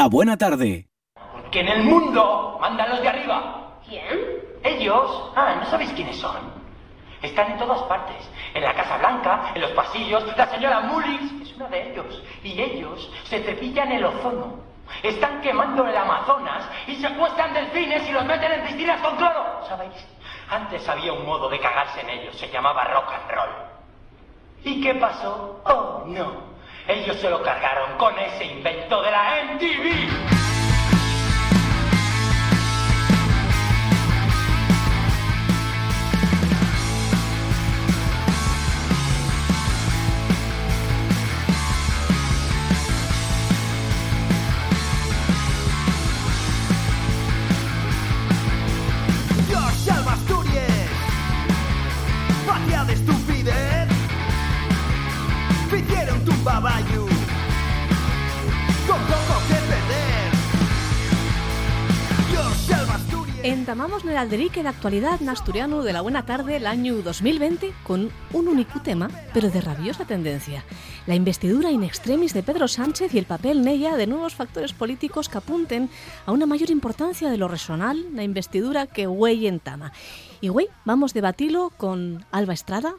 La buena tarde. Que en el mundo mandan los de arriba. ¿Quién? Ellos. Ah, ¿no sabéis quiénes son? Están en todas partes. En la Casa Blanca, en los pasillos. La señora Mullins es una de ellos. Y ellos se cepillan el ozono. Están quemando el Amazonas y secuestran delfines y los meten en piscinas con cloro. ¿Sabéis? Antes había un modo de cagarse en ellos. Se llamaba rock and roll. ¿Y qué pasó? Oh, no. Ellos se lo cargaron con ese invento de la MTV. En el alderique de actualidad en asturiano de la buena tarde el año 2020 con un único tema, pero de rabiosa tendencia. La investidura in extremis de Pedro Sánchez y el papel en ella de nuevos factores políticos que apunten a una mayor importancia de lo regional, la investidura que güey entama. Y güey, vamos a debatirlo con Alba Estrada,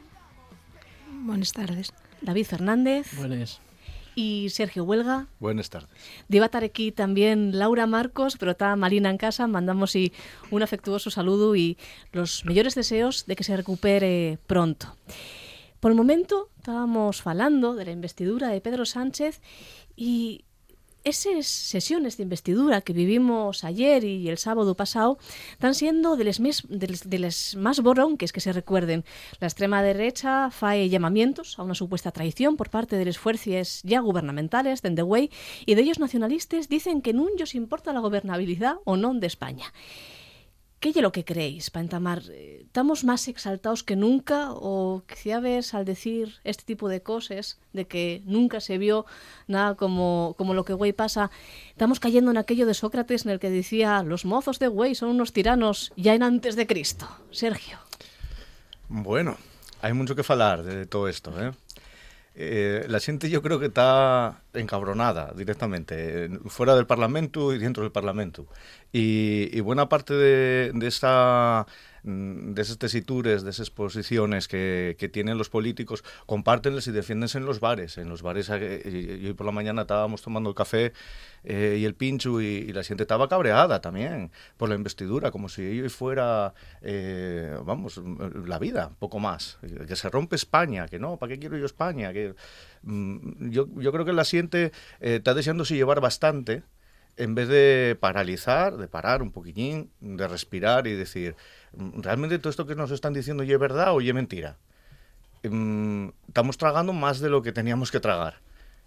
Buenas tardes. David Fernández Buenas. Y Sergio Huelga. Buenas tardes. Debe estar aquí también Laura Marcos, pero está Marina en casa. Mandamos y un afectuoso saludo y los mejores deseos de que se recupere pronto. Por el momento estábamos falando de la investidura de Pedro Sánchez y esas sesiones de investidura que vivimos ayer y el sábado pasado están siendo de las más borronques que se recuerden. La extrema derecha fae llamamientos a una supuesta traición por parte de las fuerzas ya gubernamentales de Way y de ellos nacionalistas dicen que nun os importa la gobernabilidad o non de España. ¿Qué es lo que creéis, para entamar? ¿Estamos más exaltados que nunca o quizá ves al decir este tipo de cosas, de que nunca se vio nada como, como lo que Güey pasa, estamos cayendo en aquello de Sócrates en el que decía los mozos de Güey son unos tiranos ya en antes de Cristo? Sergio. Bueno, hay mucho que falar de todo esto, ¿eh? Eh, la gente yo creo que está encabronada directamente, fuera del Parlamento y dentro del Parlamento. Y, buena parte de, de mm, de esas tesituras, de esas posiciones que, que tienen los políticos, compártenlas y defiéndense en los bares. En los bares, eh, y- hoy por la mañana estábamos tomando el café eh, y el pincho y, la gente estaba cabreada también por la investidura, como si ello fuera, eh, vamos, la vida, poco más. Que se rompe España, que no, ¿para qué quiero yo España? Que, mm, yo, yo creo que la siente eh, está deseándose llevar bastante en vez de paralizar, de parar un poquillín, de respirar y decir, mm, ¿realmente todo esto que nos están diciendo ya es verdad o ya es mentira? Mm, estamos tragando más de lo que teníamos que tragar.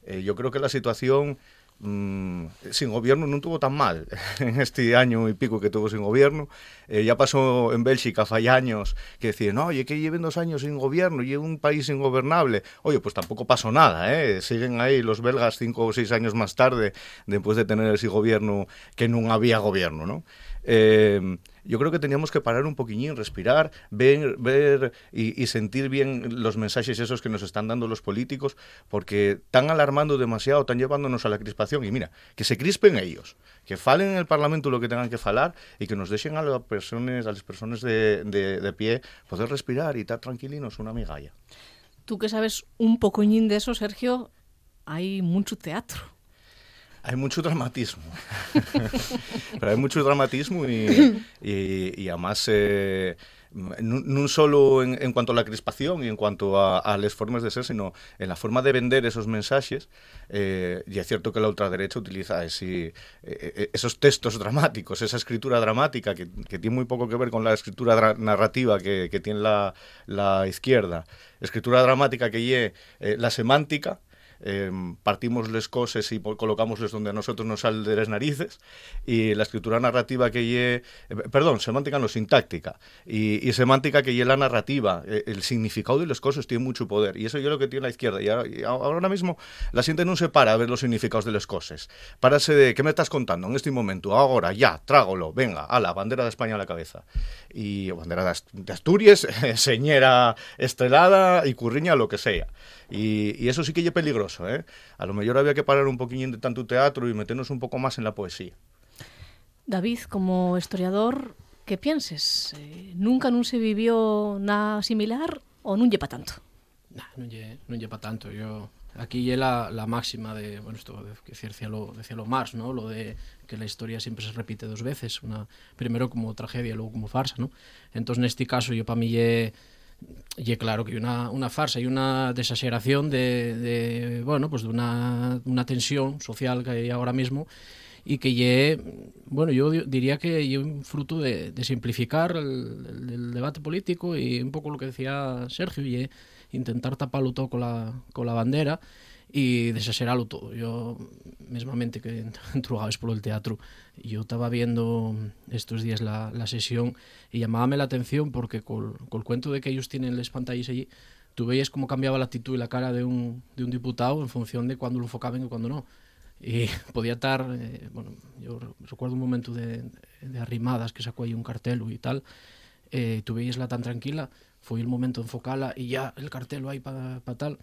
Eh, yo creo que la situación mm, sin gobierno no tuvo tan mal en este año y pico que tuvo sin gobierno. Eh, ya pasó en Bélgica hace años que decían, oye, que lleven dos años sin gobierno y un país ingobernable. Oye, pues tampoco pasó nada, ¿eh? Siguen ahí los belgas cinco o seis años más tarde, después de tener ese gobierno que no había gobierno, ¿no? Eh, yo creo que teníamos que parar un poquillín, respirar, ver, ver y, sentir bien los mensajes esos que nos están dando los políticos, porque están alarmando demasiado, están llevándonos a la crispación. Y mira, que se crispen ellos, que falen en el Parlamento lo que tengan que falar y que nos dejen a las personas, a las personas de, de, pie poder respirar y estar tranquilinos una migalla. Tú que sabes un pocoñín de eso, Sergio, hay mucho teatro. Hay mucho dramatismo. Pero hay mucho dramatismo y, y, además, eh, no, solo en, cuanto a la crispación y en cuanto a, las formas de ser, sino en la forma de vender esos mensajes. Eh, y es cierto que la ultraderecha utiliza ese, eh, esos textos dramáticos, esa escritura dramática que, tiene muy poco que ver con la escritura narrativa que, tiene la, la, izquierda. Escritura dramática que lleve la semántica eh, partimos les cosas y colocamosles donde a nosotros nos salen de las narices y la escritura narrativa que lle, eh, perdón, semántica no, sintáctica y, semántica que lle la narrativa eh, el significado de las cosas tiene mucho poder y eso es lo que tiene la izquierda y ahora, mismo la gente no se para a ver los significados de las cosas párase de, ¿qué me estás contando en este momento? ahora, ya, trágolo, venga, a la bandera de España a la cabeza. Y bandera de Asturias, señera estrelada y curriña, lo que sea Y, y eso sí que es peligroso, ¿eh? A lo mejor había que parar un poquillo de tanto teatro y meternos un poco más en la poesía. David, como historiador, ¿qué pienses? Eh, nunca non se vivió nada similar o non lle pa tanto? Nah, non lle, non lle pa tanto. Yo, aquí lle la, la máxima de, bueno, esto de, que decía lo, decía lo Marx, ¿no? Lo de que la historia siempre se repite dos veces, una primero como tragedia, luego como farsa, ¿no? Entonces, neste caso, yo para mí lle lle claro que hay una, una farsa y una desexeración de, de bueno, pues de una, una tensión social que hay ahora mismo y que lle, bueno, yo diría que lle un fruto de, de simplificar el, el, debate político y un poco lo que decía Sergio, lle intentar taparlo todo con la, con la bandera y desaserarlo todo. Yo, mesmamente que entrugabes por el teatro, yo estaba viendo estos días la, la sesión y llamábame la atención porque con el cuento de que ellos tienen las pantallas allí, tú veías cómo cambiaba la actitud y la cara de un, de un diputado en función de cuándo lo enfocaban y cuándo no. Y podía estar, eh, bueno, yo recuerdo un momento de, de arrimadas que sacó ahí un cartel y tal, eh, tú veíasla tan tranquila, fue el momento de enfocarla y ya el cartel ahí para pa tal.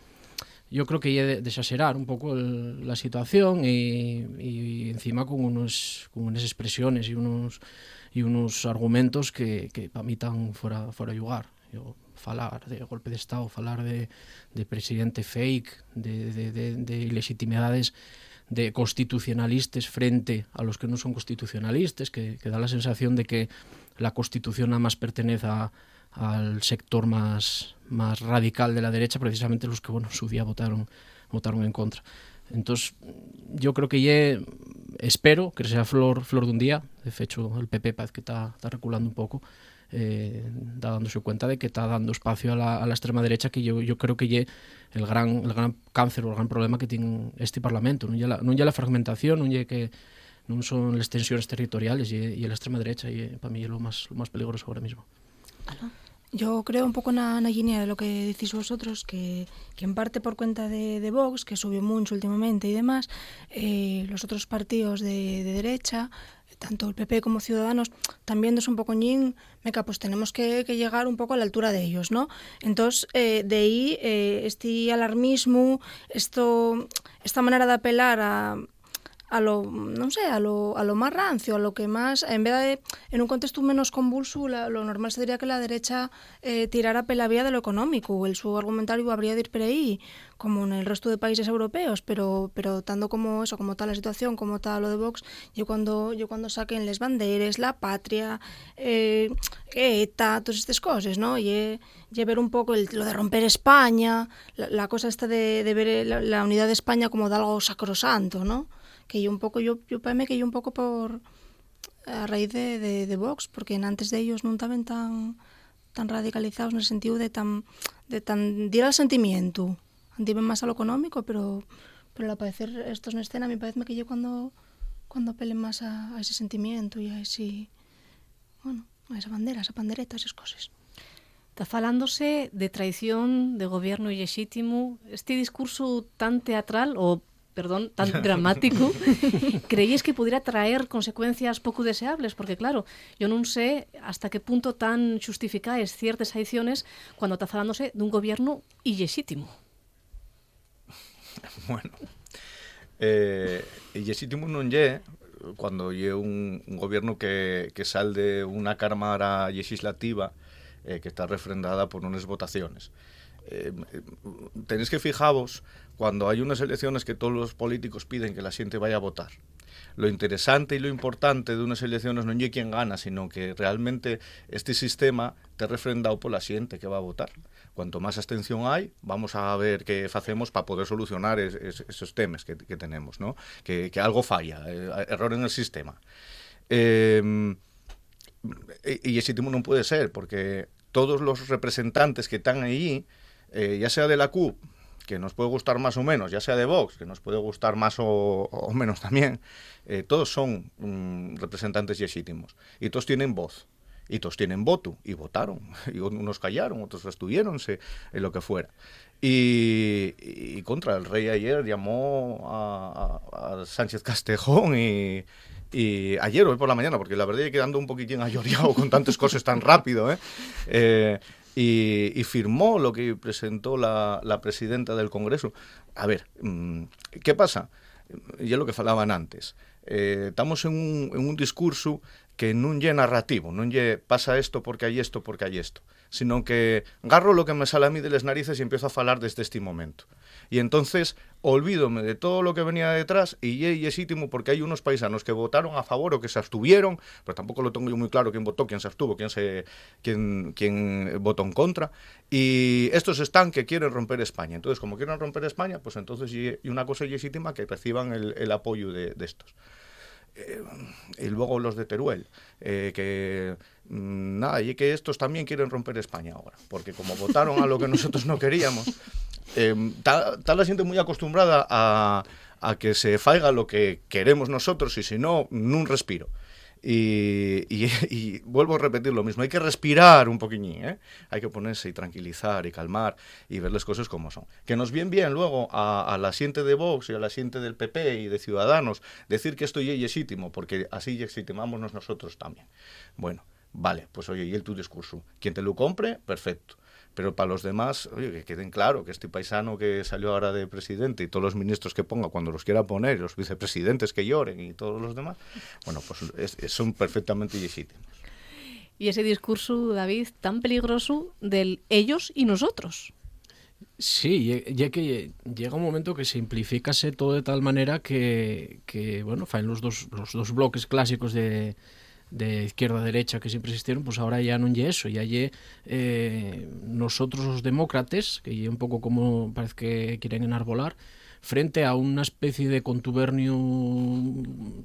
Yo creo que hay de desaserar un poco el, la situación y, y, encima con, unos, con unas expresiones y unos, y unos argumentos que, que para mí fuera, fuera de lugar. Yo, falar de golpe de Estado, falar de, de presidente fake, de, de, de, de ilegitimidades de constitucionalistas frente a los que no son constitucionalistas, que, que da la sensación de que la Constitución nada más pertenece a, al sector más, más radical de la derecha, precisamente los que bueno, en su día votaron, votaron en contra. Entonces, yo creo que ye, espero que sea flor, flor de un día. De hecho, el PP parece que está, está reculando un poco, eh, dándose cuenta de que está dando espacio a la, a la extrema derecha, que yo, yo creo que ye el gran, el gran cáncer o el gran problema que tiene este Parlamento. Non ya la, la fragmentación, non ya que non son las tensiones territoriales y la extrema derecha y para mí es lo más, lo peligroso ahora mismo. ¿Aló? Yo creo un poco na, na línea de lo que decís vosotros, que, que en parte por cuenta de, de Vox, que subió mucho últimamente y demás, eh, los otros partidos de, de derecha, tanto el PP como Ciudadanos, también es un poco ñin, meca, pues tenemos que, que llegar un poco a la altura de ellos, ¿no? Entonces, eh, de ahí, eh, este alarmismo, esto, esta manera de apelar a, a lo, non sei, a lo, a lo máis rancio, a lo que máis, en vez de, en un contexto menos convulso, la, lo normal sería que la derecha eh, tirara pela vía de lo económico, el su argumentario habría de ir por ahí, como en el resto de países europeos, pero, pero tanto como eso, como tal la situación, como tal lo de Vox, yo cuando, yo cuando saquen les banderes, la patria, eh, ETA, todas estas cosas, ¿no? Y, y ver un poco el, lo de romper España, la, la cosa esta de, de ver la, la unidad de España como de algo sacrosanto, ¿no? Que yo un poco, yo, yo parece que yo un poco por a raíz de, de, de Vox, porque antes de ellos non estaban tan tan radicalizados el sentido de tan de tan dir al sentimiento. Andiven más a lo económico, pero pero al aparecer estos en escena me parece que yo cuando cuando apelen más a, a ese sentimiento y a ese bueno, a esa bandera, a esa pandereta, esas cosas. Está falándose de traición de gobierno ilegítimo. Este discurso tan teatral o perdón, tan dramático, creíais que pudiera traer consecuencias poco deseables? Porque claro, yo non sé hasta que punto tan justificáis ciertas adiciones cuando está falándose dun gobierno illexítimo. Bueno, eh, illexítimo non lle cuando lle un, un gobierno que, que sal de unha cámara legislativa eh, que está refrendada por unas votaciones. Eh, tenéis que fijaros cuando hay unas elecciones que todos los políticos piden que la gente vaya a votar. Lo interesante y lo importante de unas elecciones no es quién gana, sino que realmente este sistema te refrendado por la gente que va a votar. Cuanto más abstención hay, vamos a ver qué hacemos para poder solucionar es, es, esos temas que, tenemos, ¿no? Que, algo falla, eh, error en el sistema. Eh, y ese tipo no puede ser, porque todos los representantes que están ahí, eh, ya sea de la CUP, que nos puede gustar más o menos, ya sea de Vox, que nos puede gustar más o, o menos también, eh, todos son mm, representantes legítimos y todos tienen voz y todos tienen voto y votaron y unos callaron, otros abstuviéronse en lo que fuera. Y, y, contra el rey ayer llamó a, a, a Sánchez Castejón y, y ayer hoy por la mañana, porque la verdad es que ando un poquitín ayoreado con tantas cosas tan rápido, ¿eh? eh y, y firmó lo que presentó la, presidenta del Congreso. A ver, mm, ¿qué pasa? E é lo que falaban antes. Eh, estamos en un, en un discurso que non lle narrativo, non lle pasa isto porque hai isto, porque hai isto, sino que garro lo que me sale a mí de les narices y empiezo a falar desde este momento. Y entonces olvídome de todo lo que venía detrás y es legítimo porque hay unos paisanos que votaron a favor o que se abstuvieron, pero tampoco lo tengo yo muy claro quién votó, quién se abstuvo, quién, se, quién, quién votó en contra. Y estos están que quieren romper España. Entonces, como quieren romper España, pues entonces y una cosa legítima que reciban el, el apoyo de, de estos. Eh, y luego los de Teruel, eh, que mm, nada, y que estos también quieren romper España ahora, porque como votaron a lo que nosotros no queríamos, eh, la gente muy acostumbrada a, a que se faiga lo que queremos nosotros y si no, nun respiro. Y, y, y, vuelvo a repetir lo mismo, hay que respirar un poquillín, ¿eh? hay que ponerse y tranquilizar y calmar y ver las cosas como son. Que nos viene bien luego a, a la siente de Vox y a la siente del PP y de Ciudadanos decir que esto ya es legítimo, porque así legitimamos nosotros también. Bueno, vale, pues oye, y el tu discurso. Quien te lo compre, perfecto pero para los demás, oye, que queden claro que este paisano que salió ahora de presidente y todos los ministros que ponga cuando los quiera poner, y los vicepresidentes que lloren y todos los demás, bueno, pues es, es, son perfectamente legítimos. Y ese discurso, David, tan peligroso del ellos y nosotros. Sí, ya que llega un momento que simplificase todo de tal manera que, que bueno, faen los dos, los dos bloques clásicos de, de izquierda a derecha que siempre existieron, pues ahora ya non lle eso, ya lle eh, nosotros os demócrates, que lle un pouco como parece que quieren enarbolar, frente a unha especie de contubernio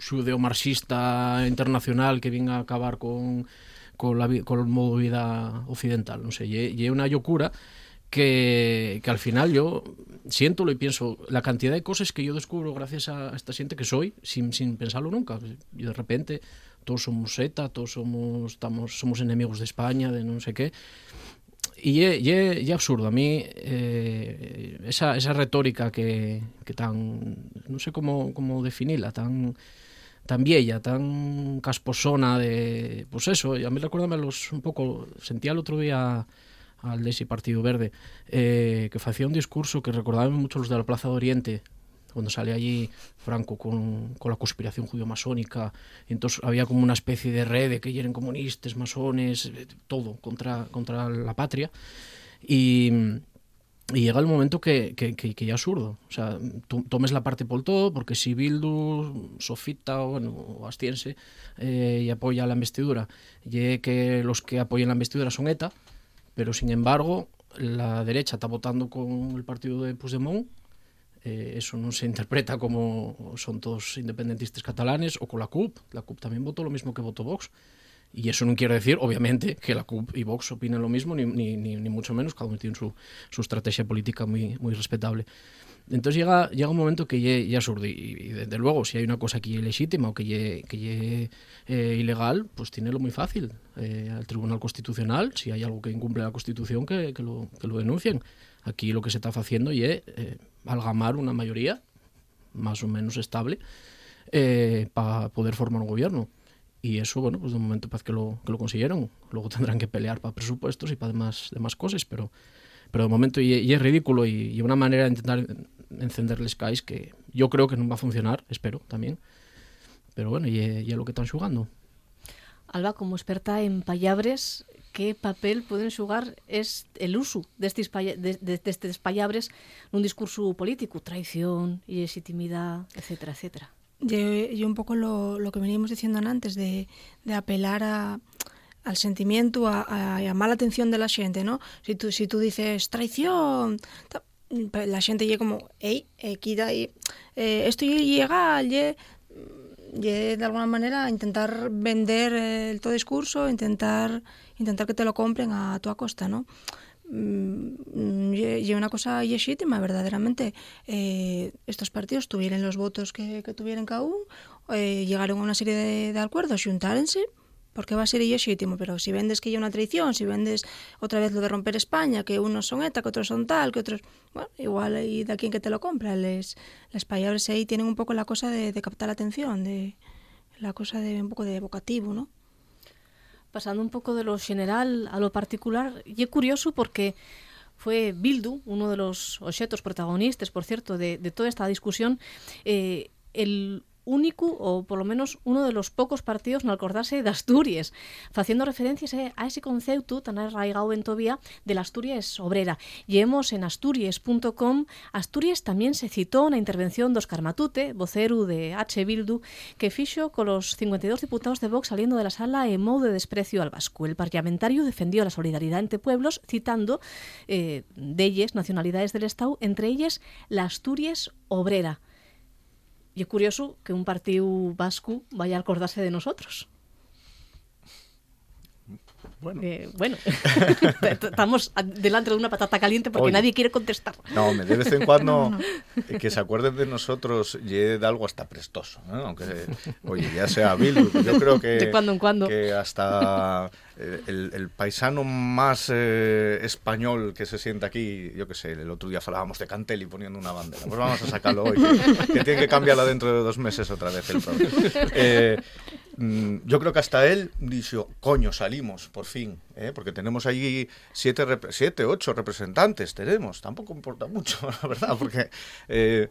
xudeo-marxista internacional que vinga a acabar con, con, la, con el modo de vida occidental. Sei, lle, lle unha locura que, que al final yo siento y pienso la cantidad de cosas que yo descubro gracias a esta gente que soy sin, sin pensarlo nunca. Y de repente todos somos ETA, todos somos estamos somos enemigos de España, de non sei que. E é, é, é absurdo a mí eh, esa, esa retórica que, que tan non sei como como definila, tan tan vieja, tan casposona de pues eso, a mí recuérdame los un pouco sentía el otro día al desi Partido Verde eh, que facía un discurso que recordaba mucho los de la Plaza de Oriente cuando sale allí Franco con, con la conspiración judío-masónica, entonces había como una especie de red de que eran comunistas, masones, eh, todo contra, contra la patria. Y, y llega el momento que, que, que, que ya es absurdo. O sea, tomes la parte por todo, porque si Bildu, Sofita o, bueno, o Astiense eh, y apoya la investidura, y que los que apoyan la investidura son ETA, pero sin embargo la derecha está votando con el partido de Puigdemont eh, eso non se interpreta como son todos independentistas catalanes o con la CUP. La CUP tamén votó lo mismo que votó Vox. Y eso non quiere decir, obviamente, que la CUP y Vox opinen lo mismo, ni, ni, ni, mucho menos, cada uno tiene su, su estrategia política muy, muy respetable. Entonces llega, llega un momento que ya, ya absurdo y, desde luego si hay una cosa que es legítima o que es eh, ilegal, pues tiene lo muy fácil. Eh, al Tribunal Constitucional, si hay algo que incumple la Constitución, que, que, lo, denuncien. Aquí lo que se está haciendo y algamar una mayoría más o menos estable eh, para poder formar un gobierno. Y eso, bueno, pues de momento parece que lo, que lo consiguieron. Luego tendrán que pelear para presupuestos y para demás, demás cosas, pero, pero de momento y, es ridículo y, y una manera de intentar encenderles cais que yo creo que no va a funcionar, espero también. Pero bueno, y, y es lo que están jugando. Alba, como experta en payabres, que papel poden xugar es el uso destes, de, de, destes payabres nun discurso político, traición, ilegitimidad, etc. etc. Y, y un poco lo, lo que veníamos diciendo antes de, de apelar a, al sentimiento, a, a, mala atención de la xente, ¿no? Si tú, si tú dices traición, la xente lle como, ei, aquí dai, eh, esto lle legal, lle de alguna manera intentar vender el todo discurso, intentar intentar que te lo compren a tu costa, ¿no? Mm, y una cosa legítima, verdaderamente. Eh, estos partidos tuvieron los votos que, que tuvieron cada uno, eh, llegaron a una serie de, de acuerdos, juntárense, porque va a ser legítimo, pero si vendes que hay una traición, si vendes otra vez lo de romper España, que unos son ETA, que otros son tal, que otros... Bueno, igual y de quien que te lo compra. Les, les payadores ahí tienen un poco la cosa de, de captar la atención, de la cosa de un poco de evocativo, ¿no? pasando un pouco de lo general a lo particular, y é curioso porque fue Bildu, uno de los objetos protagonistas, por cierto, de, de toda esta discusión, eh, el único ou polo menos uno de los pocos partidos no acordarse de Asturias, facendo referencias a ese concepto tan arraigado en todavía de la Asturias obrera. Lleemos en asturias.com, Asturias tamén se citó na intervención dos Carmatute, vocero de H. Bildu, que fixo con los 52 diputados de Vox saliendo de la sala en modo de desprecio al vasco. El parlamentario defendió la solidaridad entre pueblos citando eh, delles nacionalidades del Estado, entre ellas la Asturias obrera. Y es curioso que un partido vasco vaya a acordarse de nosotros. Bueno. Eh, bueno, estamos delante de una patata caliente porque Oye. nadie quiere contestar. No, de vez en cuando que se acuerden de nosotros y de algo hasta prestoso, ¿no? Aunque, oye, ya sea Bildu, yo creo que, De cuando en cuando. que hasta el, el paisano más eh, español que se sienta aquí, yo qué sé, el otro día hablábamos de Cantelli poniendo una bandera, pues vamos a sacarlo hoy, que, que tiene que cambiarla dentro de dos meses otra vez el. Eh, mm, yo creo que hasta él dijo, coño, salimos, por fin, ¿eh? porque tenemos allí siete, siete, ocho representantes, tenemos, tampoco importa mucho, la verdad, porque eh,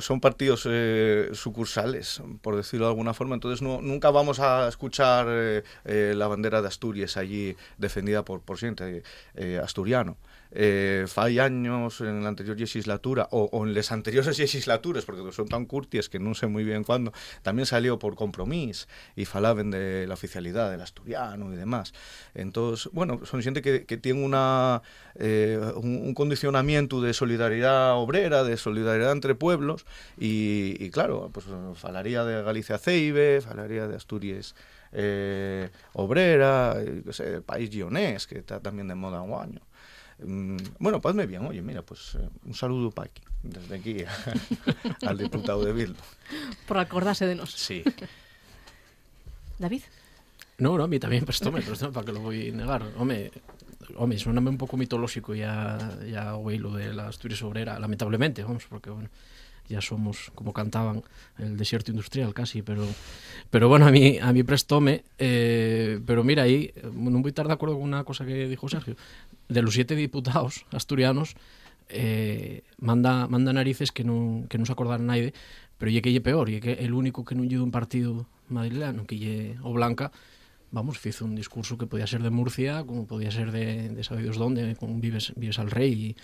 son partidos eh, sucursales, por decirlo de alguna forma, entonces no, nunca vamos a escuchar eh, eh, la bandera de Asturias allí defendida por, por eh, asturiano. Eh, fai años en la anterior legislatura o, o en las anteriores legislaturas porque son tan curtis que no sé muy bien cuándo también salió por compromiso y falaban de la oficialidad del asturiano y demás entonces bueno son gente que, que tiene una eh, un, un condicionamiento de solidaridad obrera de solidaridad entre pueblos y, y claro pues falaría de Galicia Ceibe falaría de Asturias eh, obrera, eh, que sé, el país guionés, que está también de moda un año. Mm, Bueno, pues me bien, oye, mira, pues eh, un saludo para aquí, desde aquí al diputado de Bildu. Por acordarse de nos. Sí. David. No, no, a mí también prestóme, prestóme, para que lo voy a negar. Home, home, soname un pouco mitolóxico ya, ya o hilo de la Asturias obrera, lamentablemente, vamos, porque, bueno, ya somos, como cantaban, el desierto industrial casi, pero, pero bueno, a mí, a mí prestóme, eh, pero mira, eh, non voy a estar de acuerdo con una cosa que dijo Sergio, de los siete diputados asturianos, eh, manda, manda narices que non, que non se acordara naide, pero lle que lle peor, lle que el único que non lle dun partido madrileno, que lle o Blanca, vamos, fizo un discurso que podía ser de Murcia, como podía ser de, de sabidos dónde, con vives, vives al rey y,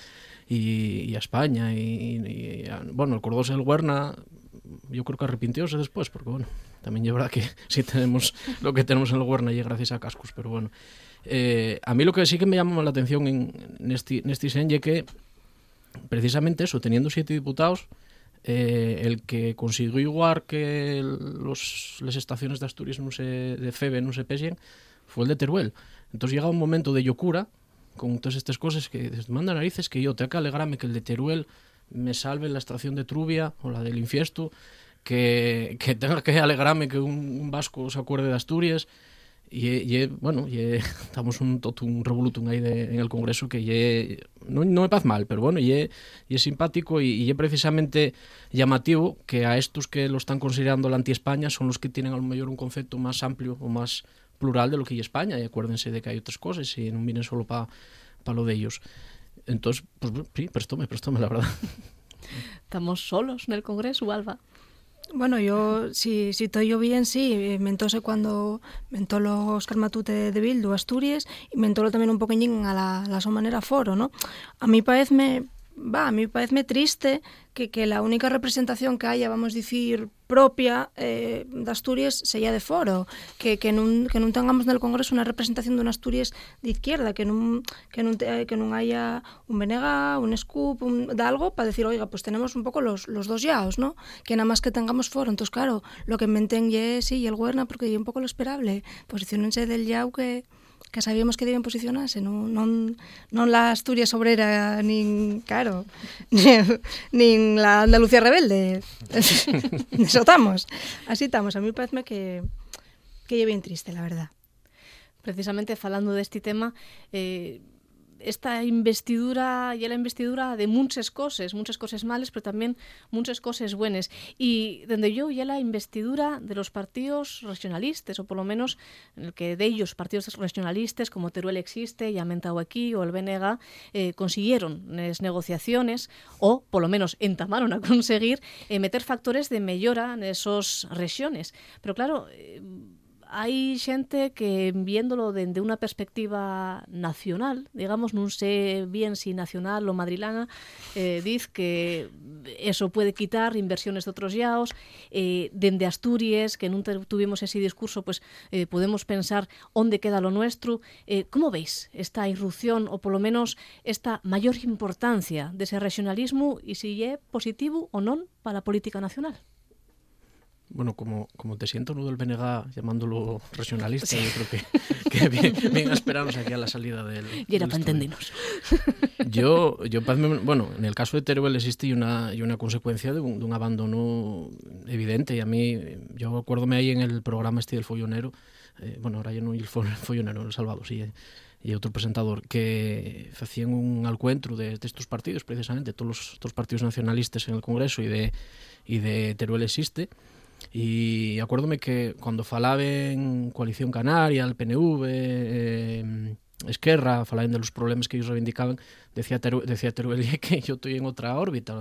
y, y a España, y, y a- bueno, el Cordós el Huerna, yo creo que arrepintióse después, porque bueno, también verdad que si tenemos lo que tenemos en el Huerna y gracias a Cascos, pero bueno. Eh, a mí lo que sí que me llama la atención en, en este, en este es que precisamente eso, teniendo siete diputados, eh, el que consiguió igual que los, las estaciones de Asturias no se, de FEBE no se pesen fue el de Teruel. Entonces llega un momento de locura con todas estas cosas que dices, manda narices que yo tengo que alegrarme que el de Teruel me salve la estación de Trubia o la del Infiesto, que, que tenga que alegrarme que un, vasco se acuerde de Asturias y, y bueno, y estamos un totum revolutum ahí en el Congreso que ye, no, no me parece mal, pero bueno, y es simpático y, y es precisamente llamativo que a estos que lo están considerando la anti-España son los que tienen a lo mejor un concepto más amplio o más plural de lo que es España y acuérdense de que hay otras cosas y no miren solo para pa lo de ellos. Entonces, pues sí, prestóme, prestóme, la verdad. Estamos solos en el Congreso, Alba. Bueno, yo, si, si estoy yo bien, sí. eh, Mentóse cuando mentó los Carmatute de Bildu, Asturias, y mentólo también un poquillín a la, la su manera foro, ¿no? A mí parece va, a mí parece triste que, que la única representación que haya, vamos a decir, propia eh, de Asturias sea de foro, que, que, non, que non tengamos en el Congreso una representación un Asturias de izquierda, que non, que que haya un Benega, un Scoop, un, de algo para decir, oiga, pues tenemos un poco los, los dos yaos, ¿no? Que nada más que tengamos foro. Entonces, claro, lo que inventen ye, sí, y el Guerna, porque ye un poco lo esperable. Posicionense del yao que, que sabíamos que deben posicionarse, non, non, non la Asturias obrera, nin, claro, nin, la Andalucía rebelde. Eso estamos. Así estamos. A mí parece que, que lle bien triste, la verdad. precisamente falando deste tema, eh, esta investidura y la investidura de muchas cosas, muchas cosas malas, pero también muchas cosas buenas. Y donde yo ya la investidura de los partidos regionalistas, o por lo menos en el que de ellos partidos regionalistas como Teruel existe, ya mentado aquí, o el BNG, eh, consiguieron negociaciones, o por lo menos entamaron a conseguir eh, meter factores de mejora en esas regiones. Pero claro, eh, hai xente que viéndolo dende unha perspectiva nacional, digamos, non sé bien si nacional ou madrilana, eh, diz que eso puede quitar inversiones de outros yaos, eh, dende Asturias, que non tuvimos ese discurso, pues eh, podemos pensar onde queda lo nuestro. Eh, como veis esta irrupción, ou polo menos esta maior importancia dese regionalismo e se é positivo ou non para a política nacional? Bueno, como, como te siento nudo BNG llamándolo regionalista, sí. yo creo que, que bien, bien esperarnos aquí a la salida del... Y era para entendernos. Yo, yo, bueno, en el caso de Teruel existe una, y una consecuencia de un, de un abandono evidente y a mí, yo acuérdome ahí en el programa este del Follonero, eh, bueno, ahora ya no el Follonero, el Salvado, sí, eh, y otro presentador que hacían un alcuentro de, de estos partidos, precisamente, todos los, todos los partidos nacionalistas en el Congreso y de, y de Teruel existe, E acuérdome que cando falaben Coalición Canaria, el PNV, eh, Esquerra, falaban de los problemas que ellos reivindicaban, decía, Teru, decía Teruel que yo estoy en outra órbita,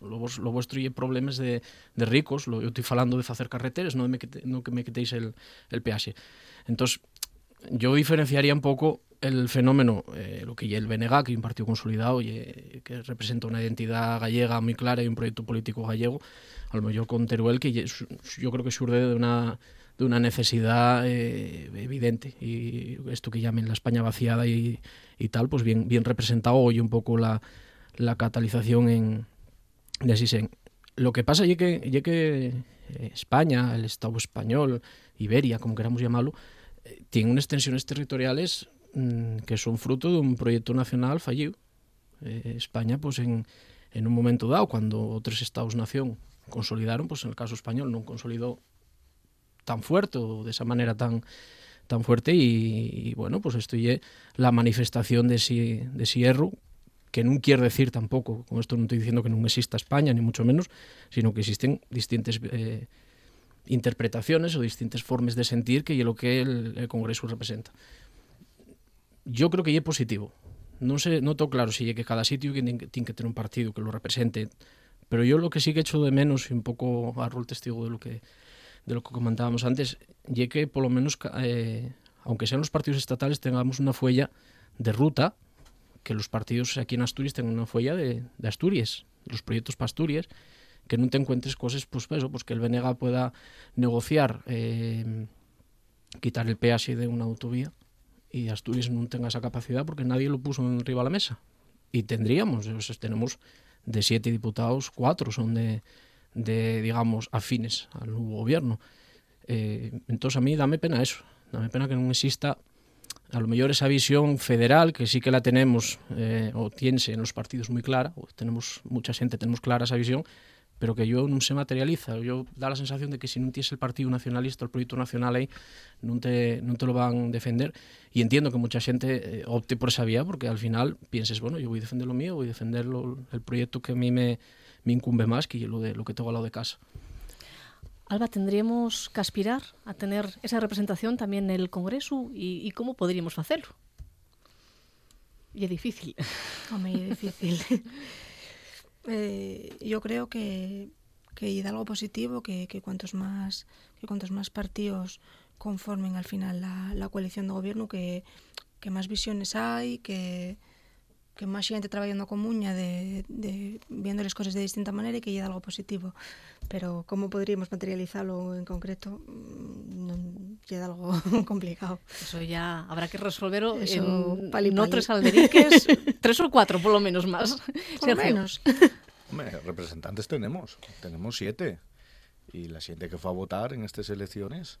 lo, vos, lo vuestro é problemas de, de ricos, lo, eu estoy falando de facer carreteras, non, de me, no que me quitéis el, el peaxe. Entonces, yo diferenciaría un pouco el fenómeno, eh, lo que é el BNG, que é un partido consolidado e que representa unha identidade gallega moi clara e un proyecto político gallego, a lo mejor con Teruel, que yo creo que surde de una, de una necesidad eh, evidente. Y esto que llamen la España vaciada y, y tal, pues bien, bien representado hoy un poco la, la catalización en, de Asisen. Lo que pasa es que, que eh, España, el Estado español, Iberia, como queramos llamarlo, eh, tiene unas tensiones territoriales mmm, que son fruto de un proyecto nacional fallido. España, pues en, en un momento dado, cuando otros estados-nación consolidaron, pues en el caso español non consolidó tan fuerte o de esa manera tan tan fuerte y, bueno, pues esto es la manifestación de ese, de ese erro que non quiere decir tampoco, con esto non estoy diciendo que non exista España, ni mucho menos, sino que existen distintas eh, interpretaciones o distintas formas de sentir que é lo que el, Congreso representa. Yo creo que é positivo. Non sé, no tengo claro si é que cada sitio tiene que tener un partido que lo represente Pero yo lo que sí que echo de menos, y un poco a rol testigo de lo que, de lo que comentábamos antes, y que por lo menos, eh, aunque sean los partidos estatales, tengamos una fuella de ruta, que los partidos aquí en Asturias tengan una fuella de, Asturias, los proyectos para Asturias, que no te encuentres cosas, pues eso, pues que el BNG pueda negociar, eh, quitar el peaje de una autovía y Asturias no tenga esa capacidad porque nadie lo puso arriba de la mesa. Y tendríamos, tenemos de siete diputados, cuatro son de, de digamos, afines al nuevo gobierno. Eh, entonces a mí dame pena eso, dame pena que no exista a lo mejor esa visión federal, que sí que la tenemos, eh, o tiene en los partidos muy clara, o tenemos mucha gente, tenemos clara esa visión, pero que yo non se materializa. Yo da la sensación de que si non tienes el Partido Nacionalista, el proyecto nacional aí, non te, non te lo van a defender. Y entiendo que mucha xente eh, opte por esa vía, porque al final pienses, bueno, yo voy a defender lo mío, voy a defender lo, el proyecto que a mí me, me incumbe más que lo, de, lo que tengo al lado de casa. Alba, tendríamos que aspirar a tener esa representación también en el Congreso y, y cómo podríamos hacerlo. Y es difícil. Hombre, es difícil. eh, yo creo que, que da algo positivo que, que cuantos más que cuantos más partidos conformen al final la, la coalición de gobierno que, que más visiones hay que, que máis xente traballando con muña de, de viendo as cosas de distinta maneira e que lle dá algo positivo. Pero como poderíamos materializalo en concreto mm, non lle dá algo complicado. Eso ya habrá que resolverlo eso, en pali, no pali. tres alderiques tres ou cuatro polo menos más por menos. Hombre, representantes tenemos tenemos siete. Y la gente que fue a votar en estas elecciones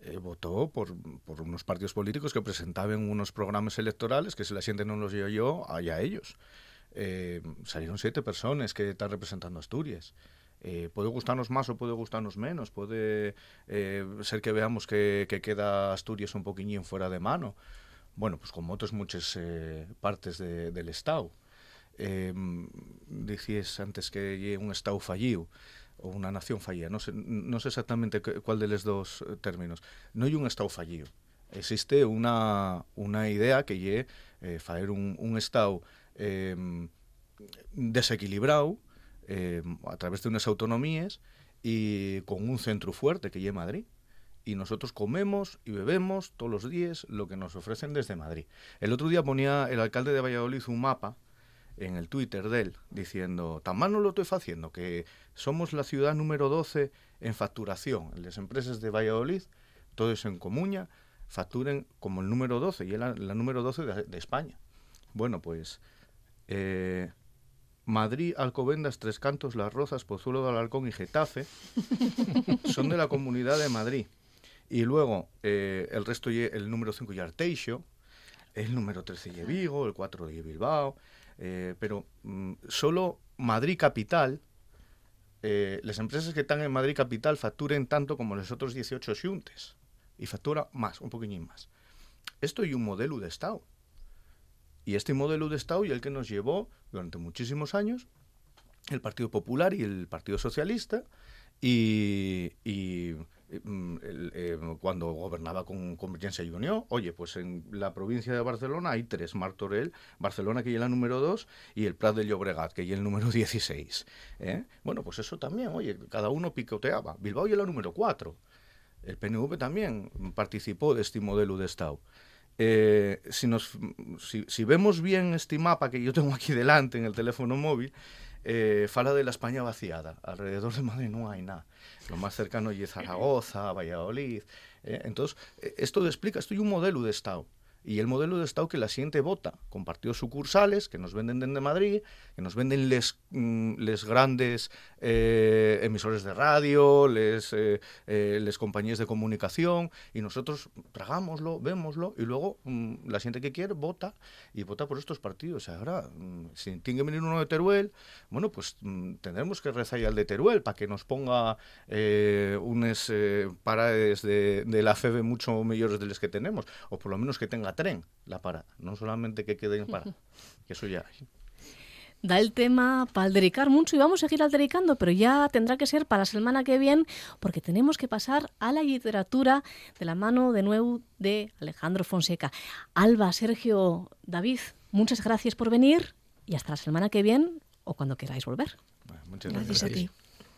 eh, votó por, por, unos partidos políticos que presentaban unos programas electorales que si la gente no los dio yo, allá ellos. Eh, salieron siete personas que están representando Asturias. Eh, puede gustarnos más o puede gustarnos menos, puede eh, ser que veamos que, que, queda Asturias un poquillín fuera de mano, bueno, pues como otras muchas partes de, del Estado. Decías antes que un Estado fallido ou unha nación fallida, non sé, non sé exactamente cuál de los dos eh, términos. Non hai un Estado fallido. Existe unha, unha idea que lle eh, faer un, un Estado eh, desequilibrado eh, a través de unas autonomías y con un centro fuerte que lle Madrid. Y nosotros comemos y bebemos todos los días lo que nos ofrecen desde Madrid. El otro día ponía el alcalde de Valladolid un mapa en el Twitter de él diciendo, tan mal no lo estoy haciendo, que somos la ciudad número 12 en facturación. Las empresas de Valladolid, todos en Comuña, facturen como el número 12 y es la, la número 12 de, de España. Bueno, pues eh, Madrid, Alcobendas, Tres Cantos, Las Rozas, Pozuelo de Alarcón y Getafe son de la Comunidad de Madrid. Y luego eh, el resto, el número 5 y Arteixo, el número 13 y Vigo, el 4 y Bilbao, eh, pero mm, solo Madrid Capital, eh, las empresas que están en Madrid Capital facturen tanto como los otros 18 xuntes. Y factura más, un poquillín más. Esto y un modelo de Estado. Y este modelo de Estado y el que nos llevó durante muchísimos años el Partido Popular y el Partido Socialista y, cuando gobernaba con Convergencia y oye, pues en la provincia de Barcelona hay tres, Martorell, Barcelona que es la número 2 y el Prat de Llobregat que es el número 16. ¿eh? Bueno, pues eso también, oye, cada uno picoteaba. Bilbao y la número 4. El PNV también participó de este modelo de Estado. Eh, si, nos, si, si vemos bien este mapa que yo tengo aquí delante en el teléfono móvil, eh, fala de la España vaciada. Alrededor de Madrid no hay nada. Lo más cercano es Zaragoza, Valladolid. eh, entonces, eh, esto explica, esto es un modelo de Estado. Y el modelo de Estado que la siguiente vota con partidos sucursales que nos venden desde Madrid, que nos venden les, mm, les grandes eh, emisores de radio, les, eh, eh, les compañías de comunicación, y nosotros tragámoslo, vémoslo, y luego mm, la gente que quiere vota y vota por estos partidos. Ahora, mm, si tiene que venir uno de Teruel, bueno, pues tendremos que rezar al de Teruel para que nos ponga eh, parades de, de la FEBE mucho mejores de los que tenemos, o por lo menos que tenga tren la parada, no solamente que quede en parada, que eso ya hay. Da el tema para aldericar mucho y vamos a seguir aldericando, pero ya tendrá que ser para la semana que viene porque tenemos que pasar a la literatura de la mano de nuevo de Alejandro Fonseca. Alba, Sergio, David, muchas gracias por venir y hasta la semana que viene o cuando queráis volver. Bueno, muchas Gracias a ti.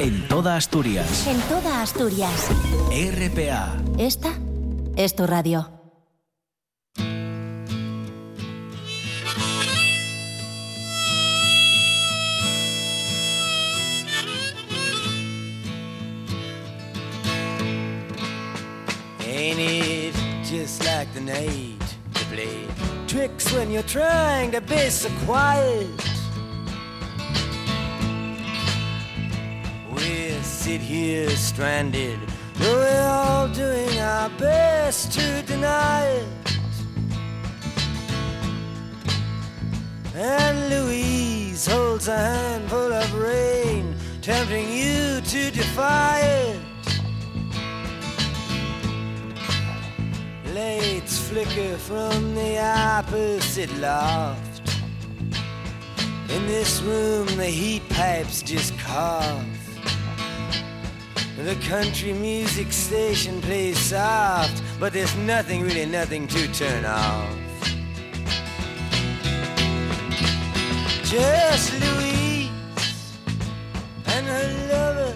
En toda Asturias. En toda Asturias. RPA. Esta es tu radio. Ain't it just like the night to play tricks when you're trying to be so quiet? Sit here stranded, though we're all doing our best to deny it. And Louise holds a handful of rain, tempting you to defy it. Lights flicker from the opposite loft. In this room, the heat pipes just cough. The country music station plays soft, but there's nothing, really nothing to turn off. Just Louise and her lover,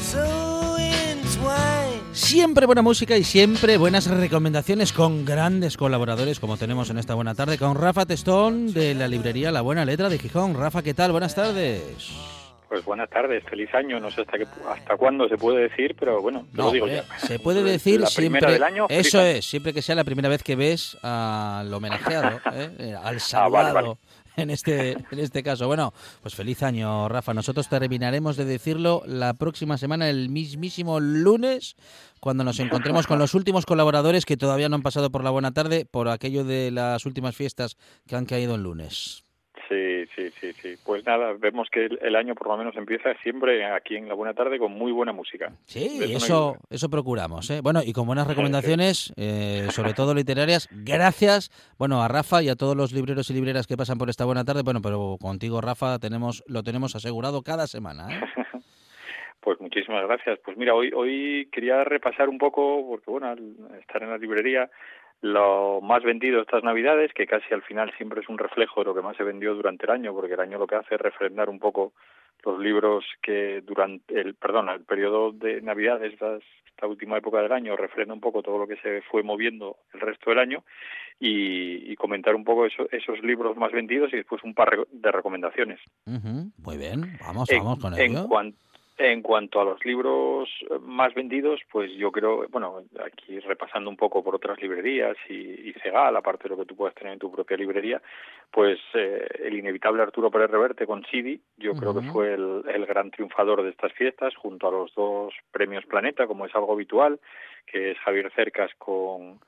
so entwined. Siempre buena música y siempre buenas recomendaciones con grandes colaboradores como tenemos en esta buena tarde con Rafa Testón de la librería La Buena Letra de Gijón. Rafa, ¿qué tal? Buenas tardes. Pues buenas tardes, feliz año. No sé hasta qué, hasta cuándo se puede decir, pero bueno, No, lo digo ya. Se puede decir siempre. del año, eso es, siempre que sea la primera vez que ves al homenajeado, ¿eh? Eh, al Ah, vale, salvado. vale. En este, en este caso. Bueno, pues feliz año, Rafa. Nosotros terminaremos de decirlo la próxima semana, el mismísimo lunes, cuando nos encontremos con los últimos colaboradores que todavía no han pasado por la buena tarde por aquello de las últimas fiestas que han caído en lunes. Sí, sí, sí. Pues nada, vemos que el, el año por lo menos empieza siempre aquí en la buena tarde con muy buena música. Sí, eso, eso procuramos. ¿eh? Bueno, y con buenas recomendaciones, eh, sobre todo literarias. Gracias, bueno, a Rafa y a todos los libreros y libreras que pasan por esta buena tarde. Bueno, pero contigo, Rafa, tenemos, lo tenemos asegurado cada semana. ¿eh? Pues muchísimas gracias. Pues mira, hoy hoy quería repasar un poco, porque bueno, al estar en la librería, lo más vendido estas Navidades, que casi al final siempre es un reflejo de lo que más se vendió durante el año, porque el año lo que hace es refrendar un poco los libros que durante el, perdón, el periodo de Navidades, esta, esta última época del año, refrenda un poco todo lo que se fue moviendo el resto del año y, y comentar un poco eso- esos libros más vendidos y después un par de recomendaciones. Muy bien, vamos, En- vamos con en ello. En cuanto a los libros eh, más vendidos, pues yo creo, bueno, aquí repasando un poco por otras librerías y, y Cegal, aparte de lo que tú puedas tener en tu propia librería, pues eh, el inevitable Arturo Pérez Reverte con Sidi, yo creo que fue el, el gran triunfador de estas fiestas, junto a los dos premios Planeta, como es algo habitual, que es Javier Cercas con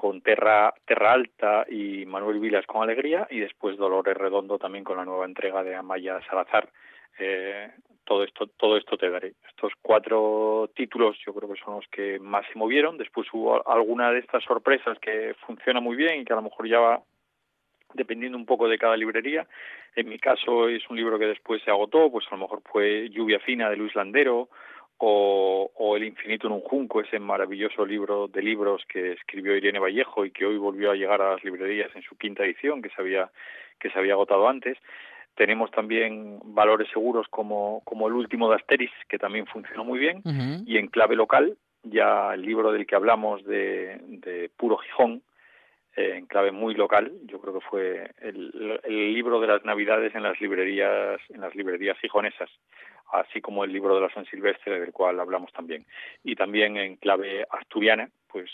con Terra, Terra Alta y Manuel Vilas con Alegría y después Dolores Redondo también con la nueva entrega de Amaya Salazar. Eh, todo esto todo esto te daré. Estos cuatro títulos yo creo que son los que más se movieron. Después hubo alguna de estas sorpresas que funciona muy bien y que a lo mejor ya va dependiendo un poco de cada librería. En mi caso es un libro que después se agotó, pues a lo mejor fue Lluvia Fina de Luis Landero o, o El Infinito en un Junco, ese maravilloso libro de libros que escribió Irene Vallejo y que hoy volvió a llegar a las librerías en su quinta edición, que se había, que se había agotado antes. Tenemos también valores seguros como, como el último de Asteris, que también funcionó muy bien. Y en clave local, ya el libro del que hablamos de, de Puro Gijón, eh, en clave muy local, yo creo que fue el, el libro de las Navidades en las librerías, en las librerías gijonesas, así como el libro de la San Silvestre, del cual hablamos también. Y también en clave asturiana, pues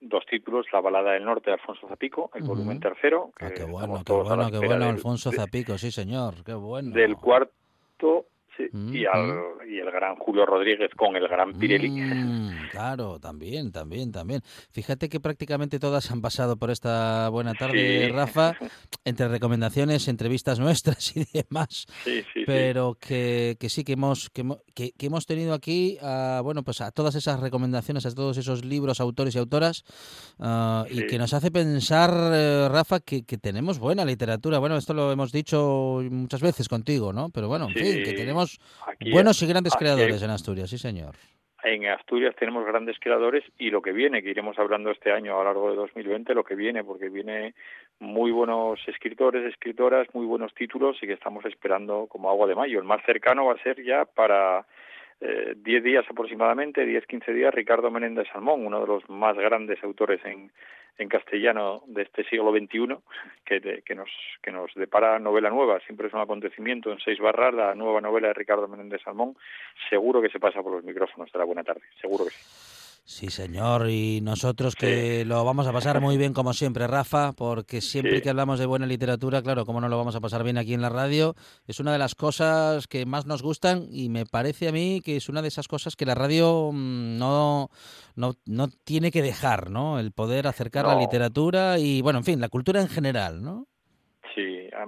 dos títulos, La balada del norte de Alfonso Zapico, el volumen tercero, que Qué bueno, qué bueno, qué bueno, del- Alfonso Zapico, sí señor, qué bueno. del cuarto sí, Mm, y, al, y el gran Julio Rodríguez con el gran Pirelli. Mm, claro, también, también, también. Fíjate que prácticamente todas han pasado por esta buena tarde, Sí. Rafa, entre recomendaciones, entrevistas nuestras y demás. Sí, sí, pero que, que sí que hemos que, que- que hemos tenido aquí a, bueno pues a todas esas recomendaciones a todos esos libros autores y autoras ah, y que nos hace pensar eh, Rafa que, que tenemos buena literatura bueno esto lo hemos dicho muchas veces contigo no pero bueno en fin que Sí, tenemos aquí- buenos y grandes aquí- creadores en Asturias sí señor En Asturias tenemos grandes creadores y lo que viene, que iremos hablando este año a lo largo de 2020, lo que viene, porque viene muy buenos escritores, escritoras, muy buenos títulos y que estamos esperando como agua de mayo. El más cercano va a ser ya para eh, 10 días aproximadamente, 10-15 días, Ricardo Menéndez Salmón, uno de los más grandes autores en, en castellano de este siglo XXI, que, de- que, nos, que nos depara novela nueva. Siempre es un acontecimiento en seis barras, la nueva novela de Ricardo Menéndez Salmón. Seguro que se pasa por los micrófonos de la buena tarde, seguro que sí. Sí, señor, y nosotros que lo vamos a pasar muy bien como siempre, Rafa, porque siempre Sí. que hablamos de buena literatura, claro, cómo no lo vamos a pasar bien aquí en la radio, es una de las cosas que más nos gustan y me parece a mí que es una de esas cosas que la radio mm, no, no, no tiene que dejar, ¿no? El poder acercar la literatura y, bueno, en fin, la cultura en general, ¿no?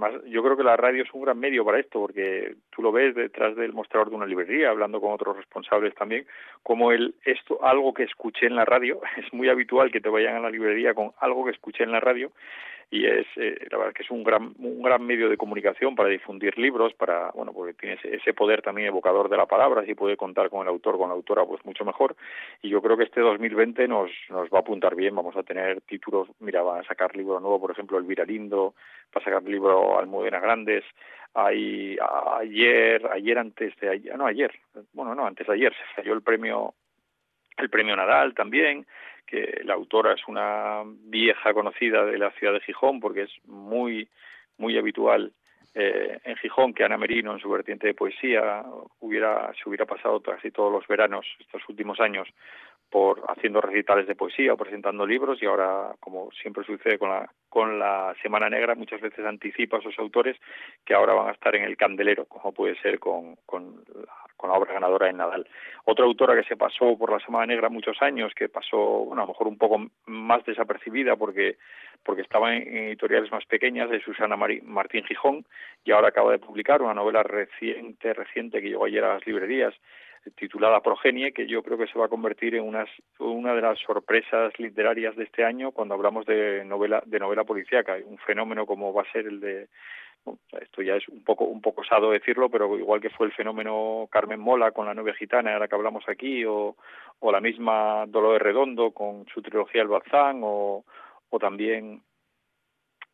Además yo creo que la radio es un gran medio para esto, porque tú lo ves detrás del mostrador de una librería, hablando con otros responsables también, como el esto algo que escuché en la radio, es muy habitual que te vayan a la librería con algo que escuché en la radio y es eh, la verdad que es un gran un gran medio de comunicación para difundir libros, para bueno, porque tiene ese, poder también evocador de la palabra, si puede contar con el autor, con la autora, pues mucho mejor. Y yo creo que este 2020 nos nos va a apuntar bien, vamos a tener títulos, mira, van a sacar libro nuevo, por ejemplo, Elvira Lindo, va a sacar libro Almudena Grandes, hay ayer, ayer antes de ayer, no ayer, bueno no, antes de ayer se salió el premio el premio Nadal también, que la autora es una vieja conocida de la ciudad de Gijón porque es muy muy habitual eh, en Gijón que Ana Merino en su vertiente de poesía hubiera se hubiera pasado casi todos los veranos estos últimos años por haciendo recitales de poesía o presentando libros y ahora como siempre sucede con la con la Semana Negra muchas veces anticipa a esos autores que ahora van a estar en el candelero como puede ser con, con, la, con obra ganadora en Nadal. Otra autora que se pasó por la Semana Negra muchos años que pasó bueno a lo mejor un poco más desapercibida porque porque estaba en editoriales más pequeñas de Susana Martín Gijón y ahora acaba de publicar una novela reciente reciente que llegó ayer a las librerías titulada Progenie, que yo creo que se va a convertir en una de las sorpresas literarias de este año cuando hablamos de novela de novela policíaca, un fenómeno como va a ser el de esto ya es un poco un poco osado decirlo, pero igual que fue el fenómeno Carmen Mola con la novia gitana, ahora que hablamos aquí, o, o la misma Dolores Redondo con su trilogía El Bazán, o, o también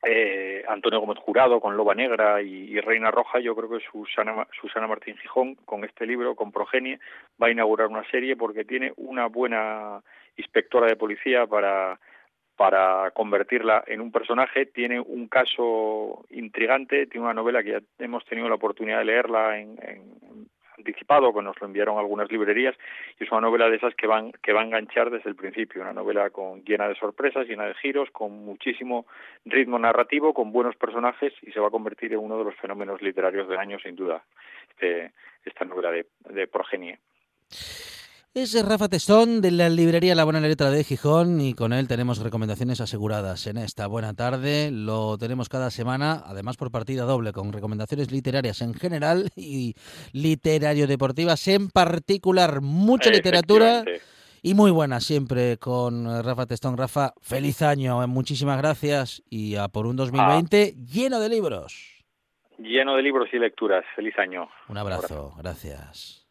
eh, Antonio Gómez Jurado con Loba Negra y, Reina Roja, yo creo que Susana, Susana Martín Gijón con este libro, con Progenie, va a inaugurar una serie porque tiene una buena inspectora de policía para para convertirla en un personaje, tiene un caso intrigante, tiene una novela que ya hemos tenido la oportunidad de leerla en, en, anticipado, que nos lo enviaron algunas librerías, y es una novela de esas que van, que va a enganchar desde el principio, una novela con, llena de sorpresas, llena de giros, con muchísimo ritmo narrativo, con buenos personajes, y se va a convertir en uno de los fenómenos literarios del año, sin duda, este, esta novela de, de Progenie. Es Rafa Testón de la librería La Buena Letra de Gijón y con él tenemos recomendaciones aseguradas en esta buena tarde. Lo tenemos cada semana, además por partida doble, con recomendaciones literarias en general y literario-deportivas en particular. Mucha literatura y muy buena siempre con Rafa Testón. Rafa, feliz año, muchísimas gracias y a por un 2020 ah. lleno de libros. Lleno de libros y lecturas. Feliz año. Un abrazo. Un abrazo. gracias.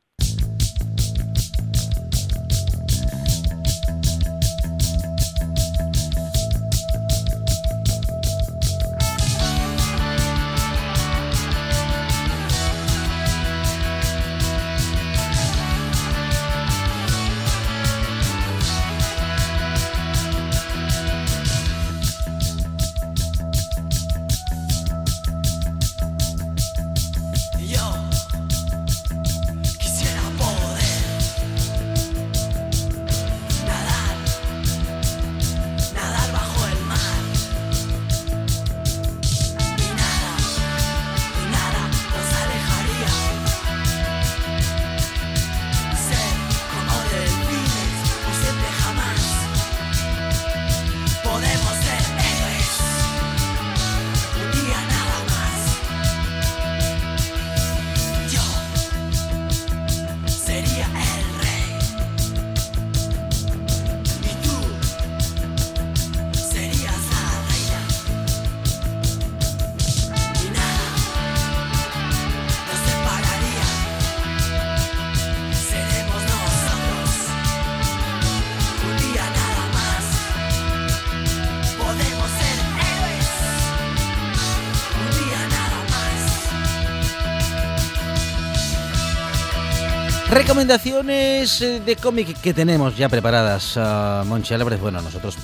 Recomendaciones eh, de cómic que tenemos ya preparadas, uh, Monchi Álvarez. Bueno, nosotros.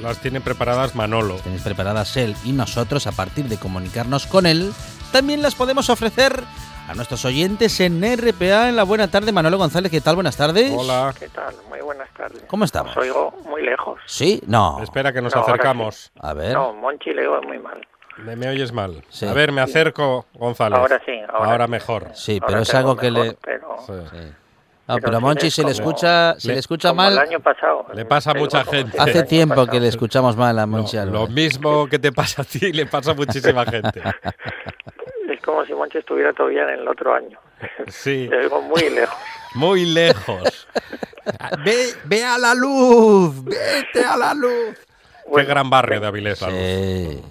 Las tiene preparadas Manolo. Tenéis preparadas él y nosotros, a partir de comunicarnos con él, también las podemos ofrecer a nuestros oyentes en RPA en la buena tarde. Manolo González, ¿qué tal? Buenas tardes. Hola. ¿Qué tal? Muy buenas tardes. ¿Cómo estamos? Os oigo muy lejos. ¿Sí? No. Espera que nos acercamos. A ver. No, Monchi le oigo muy mal. Me, me oyes mal. Sí. A ver, me acerco, González. Ahora sí. Ahora, ahora sí. mejor. Sí, Ahora pero es algo que mejor, le... Pero... Sí. No, pero, a Monchi se le escucha, se le escucha mal. El año pasado. Le pasa a mucha Como gente. si Hace tiempo pasado. que le escuchamos mal a Monchi Lo, mismo que te pasa a ti le pasa a muchísima gente. Es como si Monchi estuviera todavía en el otro año. Sí, Le muy lejos. muy lejos. Ve, ve a la luz, vete a la luz. Qué gran barrio de Avilés, la luz. Sí.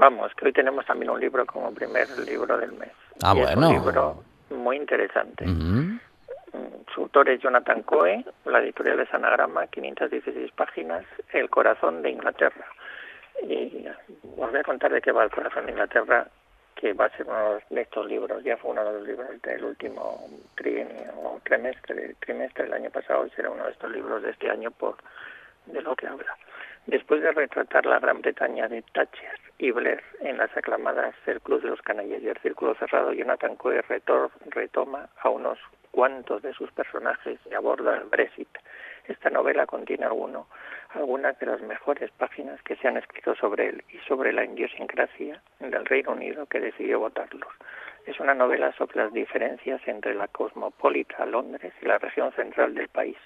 Vamos, que hoy tenemos también un libro como primer libro del mes. Ah, Y bueno. Es un libro muy interesante. Mm, Su autor es Jonathan Coe, la editorial es Anagrama, 516 páginas, El corazón de Inglaterra. Y os voy a contar de qué va El corazón de Inglaterra, que va a ser uno de estos libros, ya fue uno de los libros del último trienio o trimestre, trimestre del año pasado y será uno de estos libros de este año por de lo que habla. Después de retratar la Gran Bretaña de Thatcher y Blair en las aclamadas El Club de los Canallas y El Círculo Cerrado, Jonathan Coe retor- retoma a unos cuantos de sus personajes y aborda el Brexit. Esta novela contiene alguno, algunas de las mejores páginas que se han escrito sobre él y sobre la idiosincrasia del Reino Unido que decidió votarlos. Es una novela sobre las diferencias entre la cosmopolita Londres y la región central del país,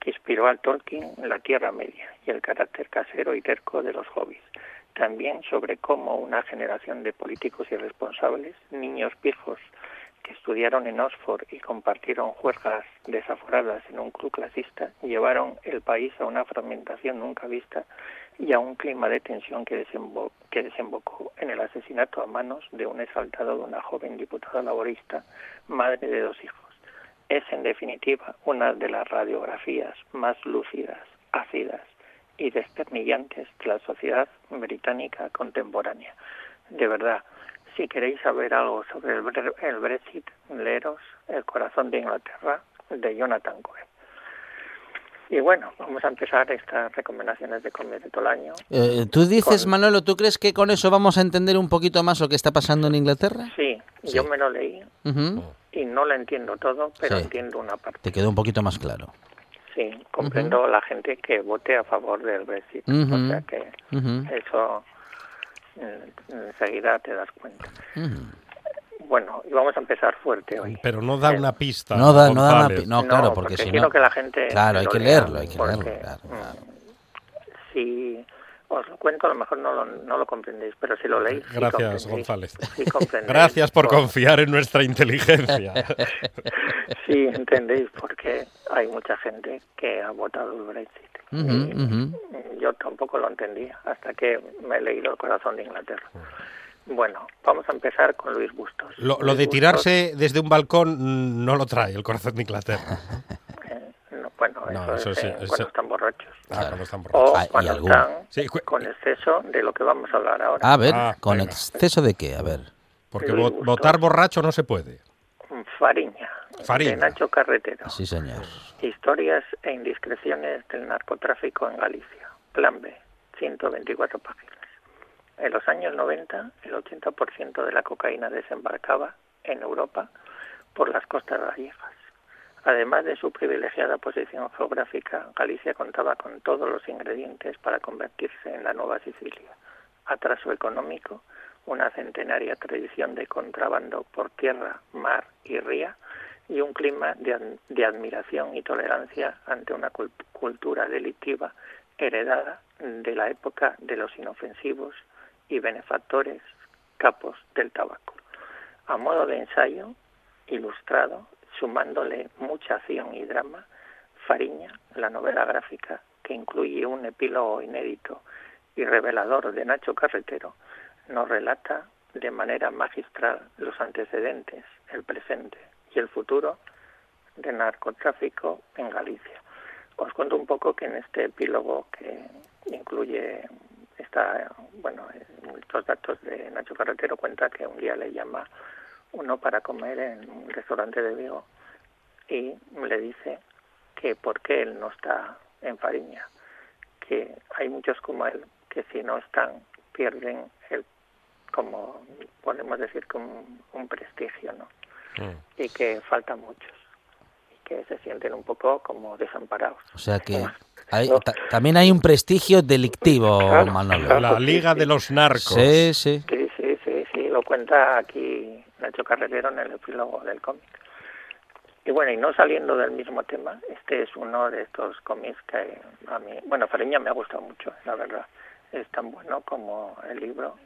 que inspiró al Tolkien en la Tierra Media y el carácter casero y terco de los hobbits. También sobre cómo una generación de políticos irresponsables, niños pijos, que estudiaron en Oxford y compartieron juergas desaforadas en un club clasista, llevaron el país a una fragmentación nunca vista y a un clima de tensión que, que desembocó en el asesinato a manos de un exaltado de una joven diputada laborista, madre de dos hijos. Es, en definitiva, una de las radiografías más lúcidas, ácidas y desternillantes de la sociedad británica contemporánea. De verdad, si queréis saber algo sobre el, bre- el Brexit, leeros El corazón de Inglaterra de Jonathan Coe. Y bueno, vamos a empezar estas recomendaciones de cómics de todo el año. Eh, Tú dices, Con- Manolo, ¿tú crees que con eso vamos a entender un poquito más lo que está pasando en Inglaterra? Sí, yo me lo leí Ujú. y no lo entiendo todo, pero Sí. entiendo una parte. Te quedó un poquito más claro. Sí, comprendo a la gente que vote a favor del Brexit. O Ujú. sea que Ujú. eso eh, enseguida te das cuenta. Bueno, y vamos a empezar fuerte hoy. Pero no da una pista. No da, no da una González. pi- no, claro, porque, si quiero no... que la gente Claro, hay que leerlo, hay que porque, leerlo. claro, claro. Si os lo cuento, a lo mejor no lo, no lo comprendéis, pero si lo leéis, Gracias. González. Sí. Gracias por confiar en nuestra inteligencia. Sí, entendéis, porque hay mucha gente que ha votado el Brexit. Ujú. Yo tampoco lo entendía hasta que me he leído El corazón de Inglaterra. Bueno, vamos a empezar con Luis Bustos. Lo, lo Luis de Bustos, tirarse desde un balcón mm, no lo trae el corazón de Inglaterra. no, bueno, No, eso, eso es sí, eh, eso- cuando están borrachos. Ah, cuando están O borrachos. Ah, y cuando algún. están Sí, cu- con exceso de lo que vamos a hablar ahora. A ver, Ah, ¿con venga. exceso de qué? A ver. Porque votar borracho no se puede. Fariña, Fariña. de Nacho Carretero. Sí, señor. Historias e indiscreciones del narcotráfico en Galicia. Plan B, 124 páginas. En los años 90, el 80% de la cocaína desembarcaba en Europa por las costas gallegas. Además de su privilegiada posición geográfica, Galicia contaba con todos los ingredientes para convertirse en la nueva Sicilia. Atraso económico, una centenaria tradición de contrabando por tierra, mar y ría, y un clima de, ad- de admiración y tolerancia ante una cult- cultura delictiva heredada de la época de los inofensivos y benefactores capos del tabaco. A modo de ensayo ilustrado, sumándole mucha acción y drama, Fariña, la novela gráfica que incluye un epílogo inédito y revelador de Nacho Carretero, nos relata de manera magistral los antecedentes, el presente y el futuro del narcotráfico en Galicia. Os cuento un poco que en este epílogo que incluye esta, muchos datos de Nacho Carretero cuenta que un día le llama uno para comer en un restaurante de Vigo y le dice que por qué él no está en Fariña, que hay muchos como él que si no están pierden el como podemos decir como un, prestigio, ¿no? Y que faltan muchos y que se sienten un poco como desamparados. O sea que hay- ta- también hay un prestigio delictivo, Claro, Manolo. La Liga de los Narcos. Sí, sí, lo cuenta aquí Nacho Carretero en el epílogo del cómic. Y bueno, y no saliendo del mismo tema, este es uno de estos cómics que a mí, bueno, Fariña me ha gustado mucho, la verdad. Es tan bueno como el libro,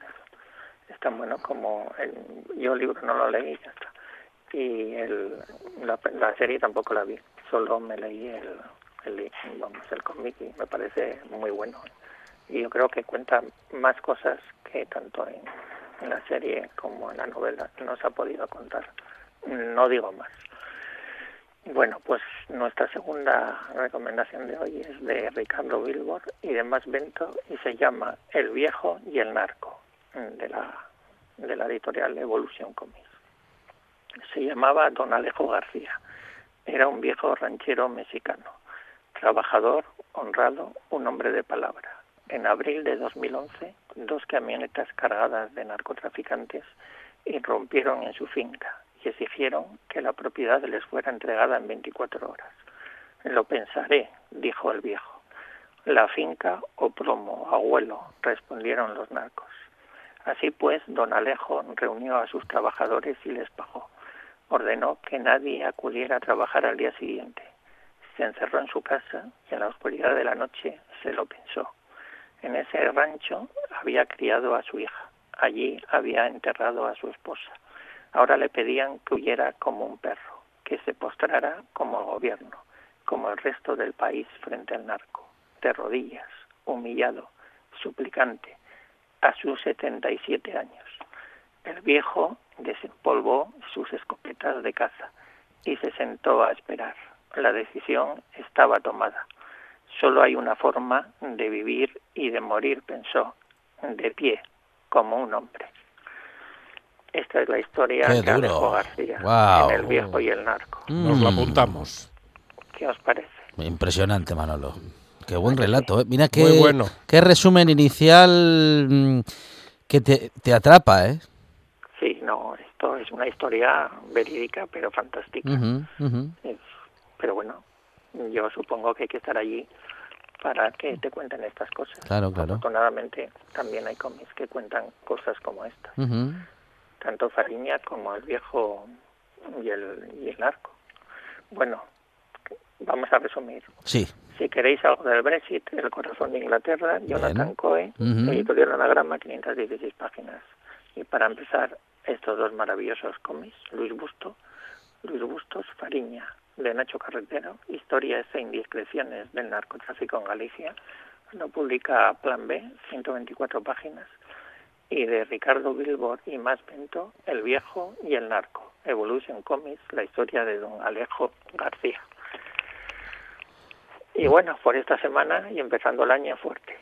es tan bueno como el, yo el libro no lo leí, ya está. Y el, la, la serie tampoco la vi, solo me leí el, el, vamos, el cómic y me parece muy bueno. Y yo creo que cuenta más cosas que tanto en, en la serie como en la novela no se ha podido contar. No digo más. Bueno, pues nuestra segunda recomendación de hoy es de Ricardo Bilbor y de Más Bento y se llama El viejo y el narco de la, de la editorial Evolution Comics. Se llamaba Don Alejo García. Era un viejo ranchero mexicano, trabajador, honrado, un hombre de palabra. En abril de 2011, dos camionetas cargadas de narcotraficantes irrumpieron en su finca y exigieron que la propiedad les fuera entregada en 24 horas. Lo pensaré, dijo el viejo. La finca o promo, abuelo, respondieron los narcos. Así pues, don Alejo reunió a sus trabajadores y les pagó. Ordenó que nadie acudiera a trabajar al día siguiente. Se encerró en su casa y en la oscuridad de la noche se lo pensó. En ese rancho había criado a su hija. Allí había enterrado a su esposa. Ahora le pedían que huyera como un perro, que se postrara como gobierno, como el resto del país frente al narco, de rodillas, humillado, suplicante, a sus 77 años. El viejo desempolvó sus escopetas de caza y se sentó a esperar. La decisión estaba tomada. Solo hay una forma de vivir y de morir, pensó, de pie, como un hombre. Esta es la historia Qué de Alejo. García, Guau. en El viejo y el narco. Nos lo apuntamos. ¿Qué os parece? Impresionante, Manolo. Qué buen relato. ¿eh? Mira qué, Muy bueno. qué resumen inicial mm, que te, te atrapa, ¿eh? Sí, no, esto es una historia verídica, pero fantástica. Es- pero bueno, yo supongo que hay que estar allí para que te cuenten estas cosas. Claro, claro. Afortunadamente también hay cómics que cuentan cosas como esta, Ujú. tanto Fariña como el viejo y el, y el narco. Bueno, vamos a resumir. Sí. Si queréis algo del Brexit, El corazón de Inglaterra, Jonathan Coe, Ujú. editorial Anagrama, 516 páginas. Y para empezar, estos dos maravillosos cómics, Luis Busto, Luis Bustos Fariña, de Nacho Carretero, Historias e indiscreciones del narcotráfico en Galicia, lo publica Plan B, 124 páginas, y de Ricardo Bilbor y Más Bento, El viejo y el narco, Evolution Comics, la historia de don Alejo García. Y bueno, por esta semana y empezando el año fuerte.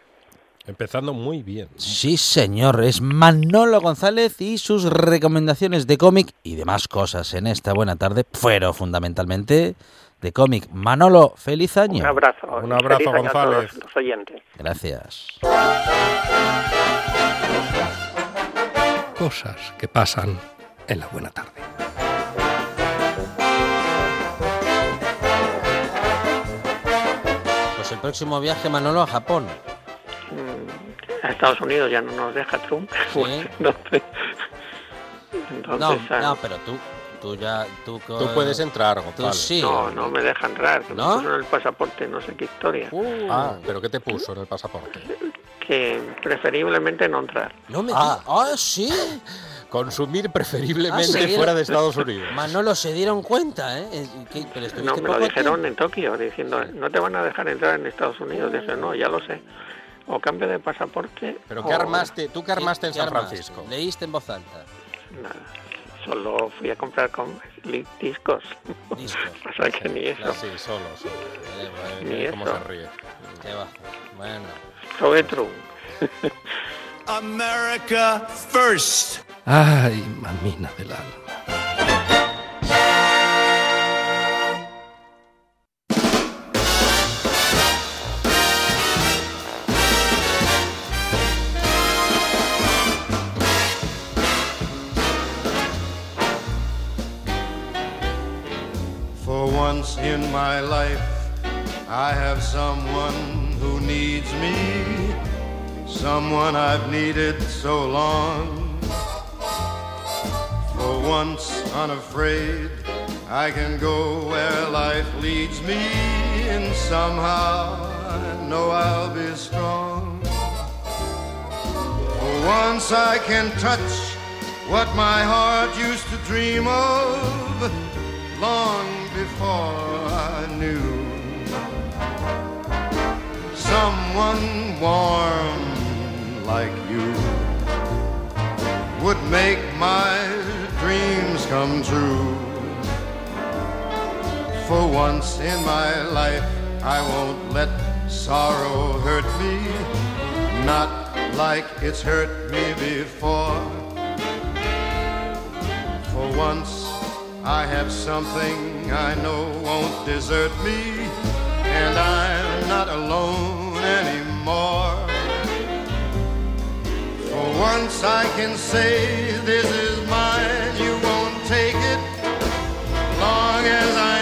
Empezando muy bien. Sí, señor, es Manolo González y sus recomendaciones de cómic y demás cosas en esta buena tarde, pero fundamentalmente de cómic. Manolo, feliz año. Un abrazo. Un abrazo, Feliz año a González. todos los oyentes. Gracias. Cosas que pasan en la buena tarde. Pues el próximo viaje, Manolo, a Japón. Mm, A Estados Unidos ya no nos deja Trump. entonces, No, entonces, ah, no, pero tú, tú ya... Tú, Tú puedes entrar, Tú sí. no, no me deja entrar. Que ¿No? me puso en el pasaporte, no sé qué historia. Ah, pero ¿qué te puso en el pasaporte? Que preferiblemente no entrar. No me Ah. ¡Ah, sí! Consumir Ah, preferiblemente dieron- fuera de Estados Unidos. Manolo, se dieron cuenta, ¿eh? Eh, ¿qué- pero No, me lo dijeron tiempo. en Tokio, diciendo, no te van a dejar entrar en Estados Unidos. Dije, no, ya lo sé. O cambio de pasaporte. ¿Pero o qué armaste? ¿Tú qué armaste en ¿Qué San armaste? Francisco? Leíste en voz alta. Nada. Solo fui a comprar con discos. Discos. o sea que ni eso. Sí, solo, solo. Eh, bueno, Ni Mira cómo eso. se ríe. qué va. Bueno. Sobre Trump. America first. Ay, mamina del alma. Once in my life, I have someone who needs me, someone I've needed so long. For once unafraid, I can go where life leads me, and somehow I know I'll be strong. For once I can touch what my heart used to dream of long before I knew someone warm like you would make my dreams come true. For once in my life, I won't let sorrow hurt me, not like it's hurt me before. For once, I have something I know won't desert me, and I'm not alone anymore. For once I can say this is mine, you won't take it long as I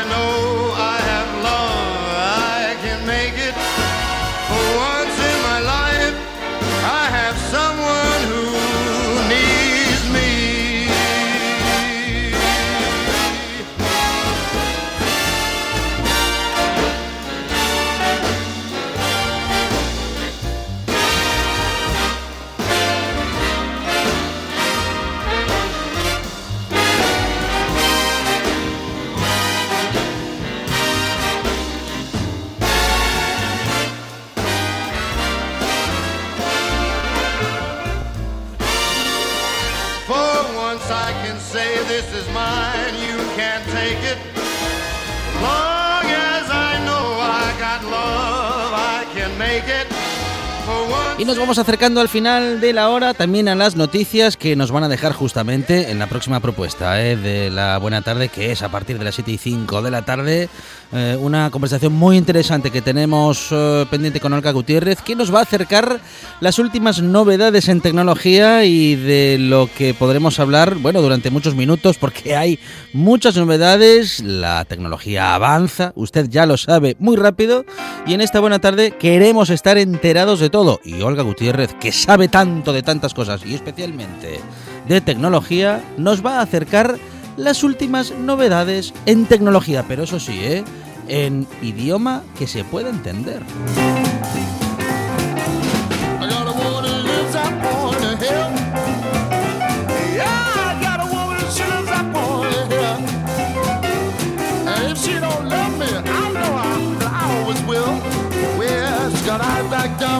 for one. Y nos vamos acercando al final de la hora, también a las noticias que nos van a dejar justamente en la próxima propuesta ¿eh? de la buena tarde, que es a partir de las 7 y 5 de la tarde. eh, una conversación muy interesante que tenemos eh, pendiente con Olga Gutiérrez, que nos va a acercar las últimas novedades en tecnología y de lo que podremos hablar, bueno, durante muchos minutos, porque hay muchas novedades, la tecnología avanza, usted ya lo sabe muy rápido, y en esta buena tarde queremos estar enterados de todo. Y Olga Gutiérrez, que sabe tanto de tantas cosas, y especialmente de tecnología, nos va a acercar las últimas novedades en tecnología, pero eso sí, ¿eh? en idioma que se pueda entender.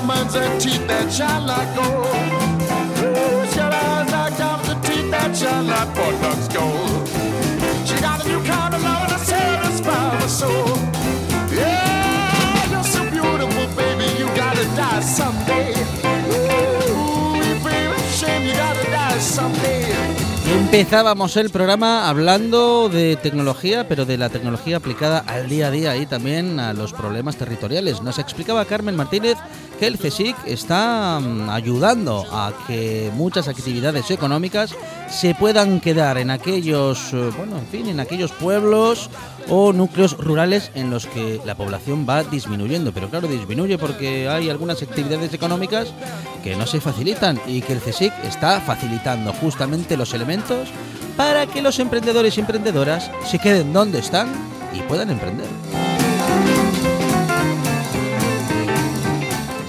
minds and teeth that child I go. Oh, shall I not come to teach that child I for nuts go? Empezábamos el programa hablando de tecnología, pero de la tecnología aplicada al día a día y también a los problemas territoriales. Nos explicaba Carmen Martínez que el CSIC está mm, ayudando a que muchas actividades económicas se puedan quedar en aquellos, eh, bueno, en fin, en aquellos pueblos o núcleos rurales en los que la población va disminuyendo. Pero claro, disminuye porque hay algunas actividades económicas que no se facilitan y que el CSIC está facilitando justamente los elementos para que los emprendedores y emprendedoras se queden donde están y puedan emprender.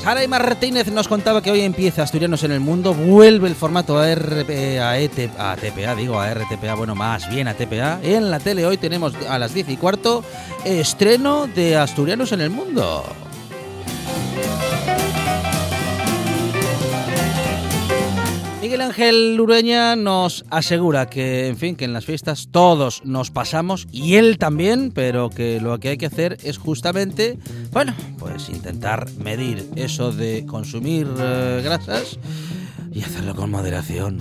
Sara y Martínez nos contaba que hoy empieza Asturianos en el Mundo, vuelve el formato a, RP, a, TPA, digo a RTPA, bueno, más bien a TPA. En la tele hoy tenemos a las 10 y cuarto estreno de Asturianos en el Mundo. Miguel Ángel Ureña nos asegura que, en fin, que en las fiestas todos nos pasamos y él también, pero que lo que hay que hacer es justamente, bueno, pues intentar medir eso de consumir eh, grasas y hacerlo con moderación.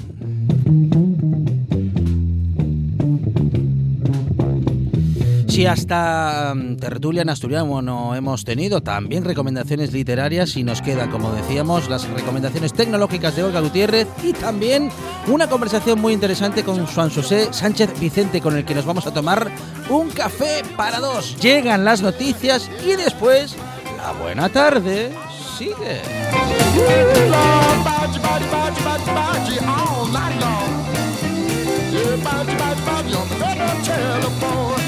Si hasta mm, tertulia en asturiano no hemos tenido, también recomendaciones literarias y nos quedan, como decíamos, las recomendaciones tecnológicas de Olga Gutiérrez y también una conversación muy interesante con Juan José Sánchez Vicente con el que nos vamos a tomar un café para dos. Llegan las noticias y después la buena tarde sigue. Yeah,